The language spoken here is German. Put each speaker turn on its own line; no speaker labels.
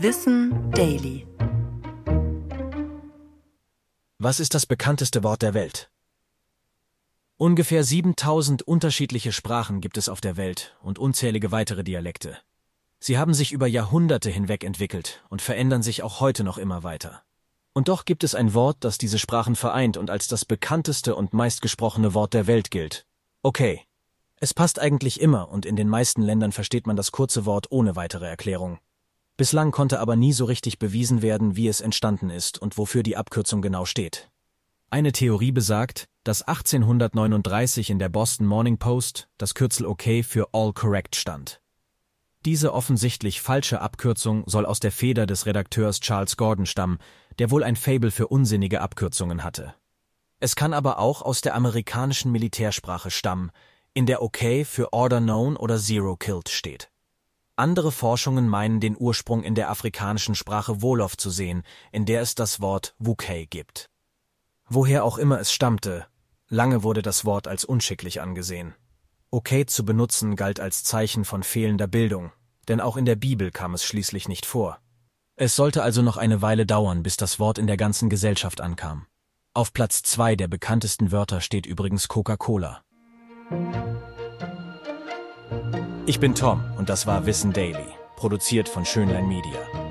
Wissen Daily.
Was ist das bekannteste Wort der Welt? Ungefähr 7000 unterschiedliche Sprachen gibt es auf der Welt und unzählige weitere Dialekte. Sie haben sich über Jahrhunderte hinweg entwickelt und verändern sich auch heute noch immer weiter. Und doch gibt es ein Wort, das diese Sprachen vereint und als das bekannteste und meistgesprochene Wort der Welt gilt. Okay. Es passt eigentlich immer und in den meisten Ländern versteht man das kurze Wort ohne weitere Erklärung. Bislang konnte aber nie so richtig bewiesen werden, wie es entstanden ist und wofür die Abkürzung genau steht. Eine Theorie besagt, dass 1839 in der Boston Morning Post das Kürzel OK für All Correct stand. Diese offensichtlich falsche Abkürzung soll aus der Feder des Redakteurs Charles Gordon stammen, der wohl ein Fabel für unsinnige Abkürzungen hatte. Es kann aber auch aus der amerikanischen Militärsprache stammen, in der OK für Order Known oder Zero Killed steht. Andere Forschungen meinen den Ursprung in der afrikanischen Sprache Wolof zu sehen, in der es das Wort Wukei gibt. Woher auch immer es stammte, lange wurde das Wort als unschicklich angesehen. Okay zu benutzen galt als Zeichen von fehlender Bildung, denn auch in der Bibel kam es schließlich nicht vor. Es sollte also noch eine Weile dauern, bis das Wort in der ganzen Gesellschaft ankam. Auf Platz zwei der bekanntesten Wörter steht übrigens Coca-Cola. Ich bin Tom und das war Wissen Daily, produziert von Schönlein Media.